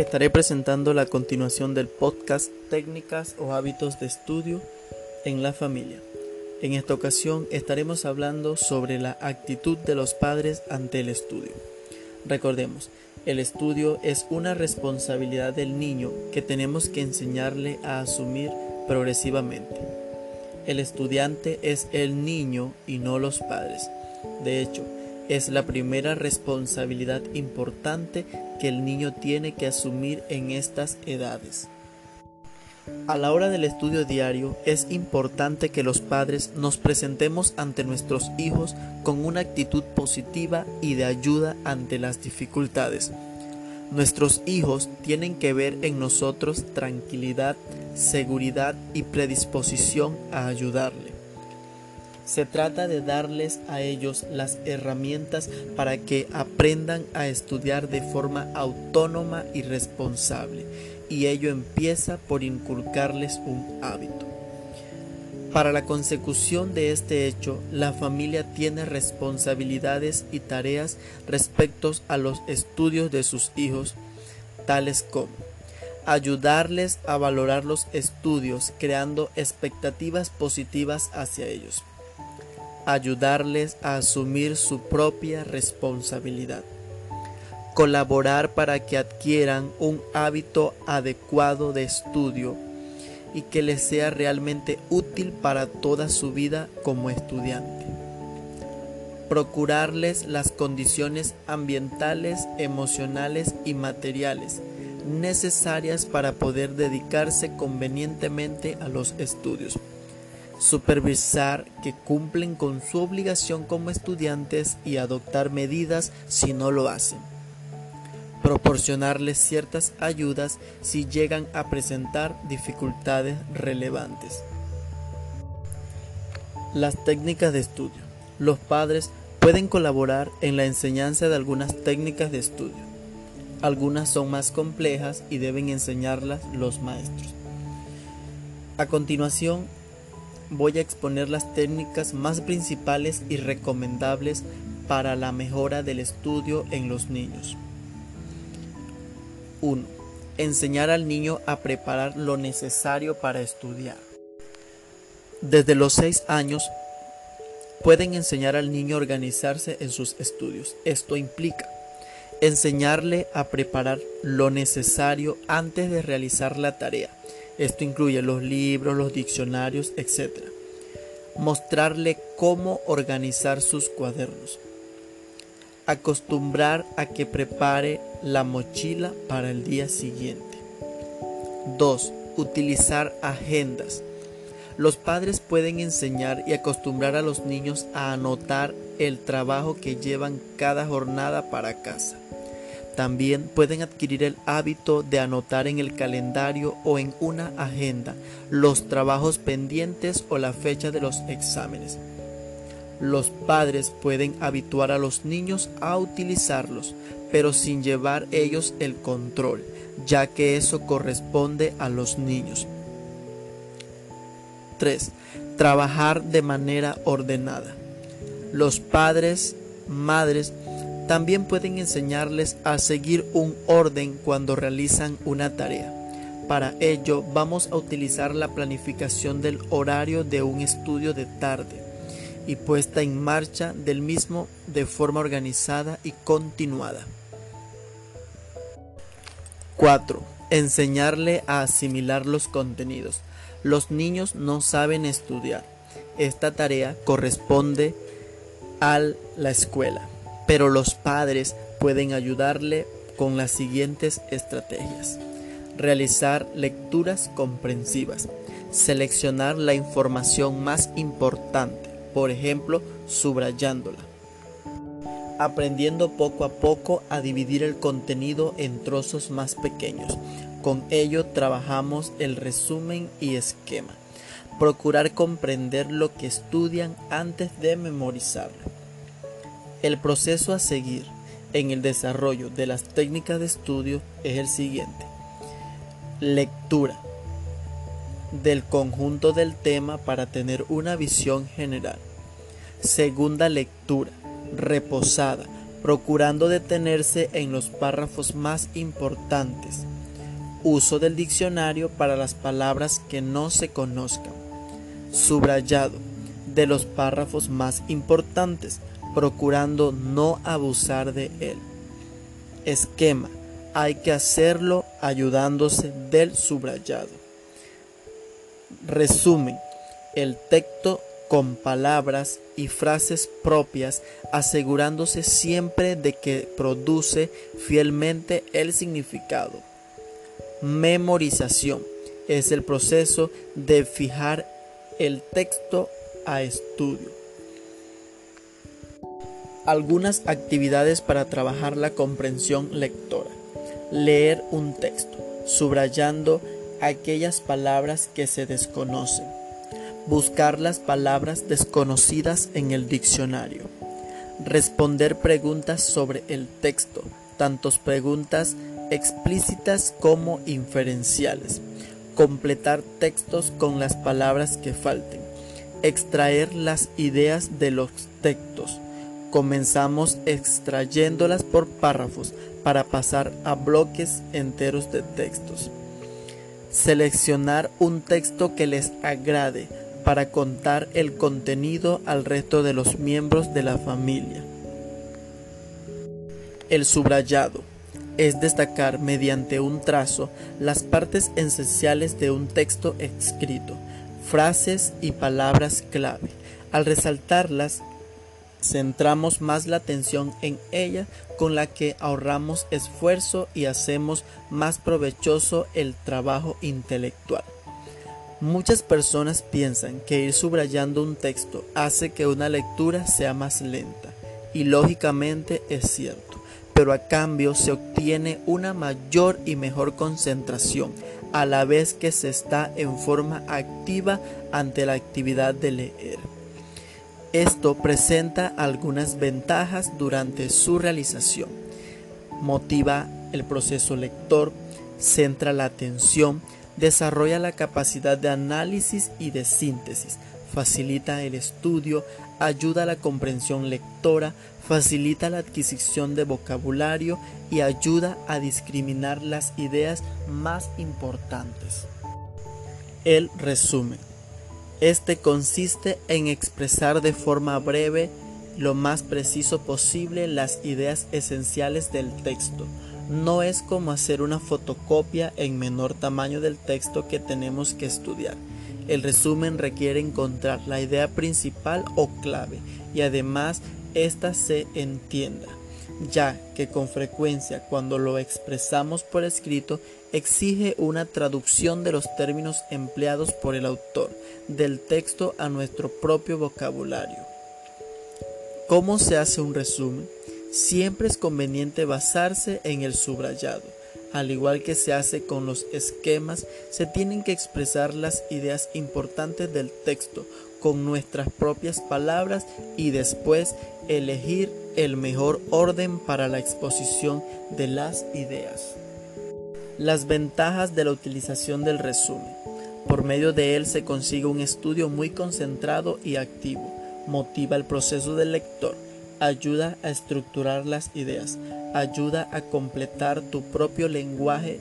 Estaré presentando la continuación del podcast Técnicas o hábitos de estudio en la familia. En esta ocasión estaremos hablando sobre la actitud de los padres ante el estudio. Recordemos, el estudio es una responsabilidad del niño que tenemos que enseñarle a asumir progresivamente. El estudiante es el niño y no los padres. De hecho, es la primera responsabilidad importante que el niño tiene que asumir en estas edades. A la hora del estudio diario es importante que los padres nos presentemos ante nuestros hijos con una actitud positiva y de ayuda ante las dificultades. Nuestros hijos tienen que ver en nosotros tranquilidad, seguridad y predisposición a ayudarle. Se trata de darles a ellos las herramientas para que aprendan a estudiar de forma autónoma y responsable, y ello empieza por inculcarles un hábito. Para la consecución de este hecho, la familia tiene responsabilidades y tareas respecto a los estudios de sus hijos, tales como ayudarles a valorar los estudios creando expectativas positivas hacia ellos ayudarles a asumir su propia responsabilidad, colaborar para que adquieran un hábito adecuado de estudio y que les sea realmente útil para toda su vida como estudiante. Procurarles las condiciones ambientales, emocionales y materiales necesarias para poder dedicarse convenientemente a los estudios supervisar que cumplen con su obligación como estudiantes y adoptar medidas si no lo hacen. Proporcionarles ciertas ayudas si llegan a presentar dificultades relevantes. Las técnicas de estudio. Los padres pueden colaborar en la enseñanza de algunas técnicas de estudio. Algunas son más complejas y deben enseñarlas los maestros. A continuación voy a exponer las técnicas más principales y recomendables para la mejora del estudio en los niños. 1. Enseñar al niño a preparar lo necesario para estudiar. Desde los 6 años pueden enseñar al niño a organizarse en sus estudios. Esto implica enseñarle a preparar lo necesario antes de realizar la tarea esto incluye los libros, los diccionarios, etc. Mostrarle cómo organizar sus cuadernos. Acostumbrar a que prepare la mochila para el día siguiente. 2. Utilizar agendas. Los padres pueden enseñar y acostumbrar a los niños a anotar el trabajo que llevan cada jornada para casa. También pueden adquirir el hábito de anotar en el calendario o en una agenda los trabajos pendientes o la fecha de los exámenes. Los padres pueden habituar a los niños a utilizarlos, pero sin llevar ellos el control, ya que eso corresponde a los niños. 3. Trabajar de manera ordenada. Los padres, madres, también pueden enseñarles a seguir un orden cuando realizan una tarea. Para ello vamos a utilizar la planificación del horario de un estudio de tarde y puesta en marcha del mismo de forma organizada y continuada. 4. Enseñarle a asimilar los contenidos. Los niños no saben estudiar. Esta tarea corresponde a la escuela pero los padres pueden ayudarle con las siguientes estrategias. Realizar lecturas comprensivas. Seleccionar la información más importante, por ejemplo, subrayándola. Aprendiendo poco a poco a dividir el contenido en trozos más pequeños. Con ello trabajamos el resumen y esquema. Procurar comprender lo que estudian antes de memorizarlo el proceso a seguir en el desarrollo de las técnicas de estudio es el siguiente. Lectura del conjunto del tema para tener una visión general. Segunda lectura, reposada, procurando detenerse en los párrafos más importantes. Uso del diccionario para las palabras que no se conozcan. Subrayado de los párrafos más importantes, procurando no abusar de él. Esquema. Hay que hacerlo ayudándose del subrayado. Resumen. El texto con palabras y frases propias, asegurándose siempre de que produce fielmente el significado. Memorización es el proceso de fijar el texto a estudio. Algunas actividades para trabajar la comprensión lectora. Leer un texto, subrayando aquellas palabras que se desconocen buscar las palabras desconocidas en el diccionario, responder preguntas sobre el texto, tantos preguntas explícitas como inferenciales, completar textos con las palabras que falten, extraer las ideas de los textos. Comenzamos extrayéndolas por párrafos para pasar a bloques enteros de textos. Seleccionar un texto que les agrade para contar el contenido al resto de los miembros de la familia. El subrayado es destacar mediante un trazo las partes esenciales de un texto escrito, frases y palabras clave. Al resaltarlas, centramos más la atención en ella con la que ahorramos esfuerzo y hacemos más provechoso el trabajo intelectual. Muchas personas piensan que ir subrayando un texto hace que una lectura sea más lenta, y lógicamente es cierto, pero a cambio se obtiene una mayor y mejor concentración, a la vez que se está en forma activa ante la actividad de leer. Esto presenta algunas ventajas durante su realización. Motiva el proceso lector, centra la atención, desarrolla la capacidad de análisis y de síntesis, facilita el estudio, ayuda a la comprensión lectora, facilita la adquisición de vocabulario y ayuda a discriminar las ideas más importantes. El resumen. Este consiste en expresar de forma breve lo más preciso posible las ideas esenciales del texto, no es como hacer una fotocopia en menor tamaño del texto que tenemos que estudiar. El resumen requiere encontrar la idea principal o clave y además ésta se entienda, ya que con frecuencia cuando lo expresamos por escrito exige una traducción de los términos empleados por el autor del texto a nuestro propio vocabulario. ¿Cómo se hace un resumen? Siempre es conveniente basarse en el subrayado. Al igual que se hace con los esquemas, se tienen que expresar las ideas importantes del texto con nuestras propias palabras y después elegir el mejor orden para la exposición de las ideas. Las ventajas de la utilización del resumen. Por medio de él se consigue un estudio muy concentrado y activo. Motiva el proceso del lector ayuda a estructurar las ideas, ayuda a completar tu propio lenguaje,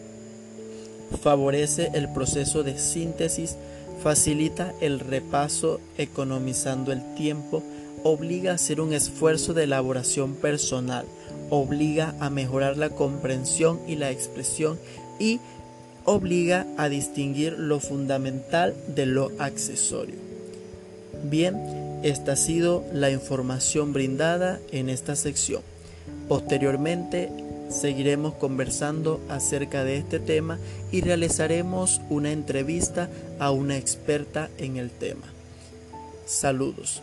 favorece el proceso de síntesis, facilita el repaso economizando el tiempo, obliga a hacer un esfuerzo de elaboración personal, obliga a mejorar la comprensión y la expresión y obliga a distinguir lo fundamental de lo accesorio. Bien, esta ha sido la información brindada en esta sección. Posteriormente seguiremos conversando acerca de este tema y realizaremos una entrevista a una experta en el tema. Saludos.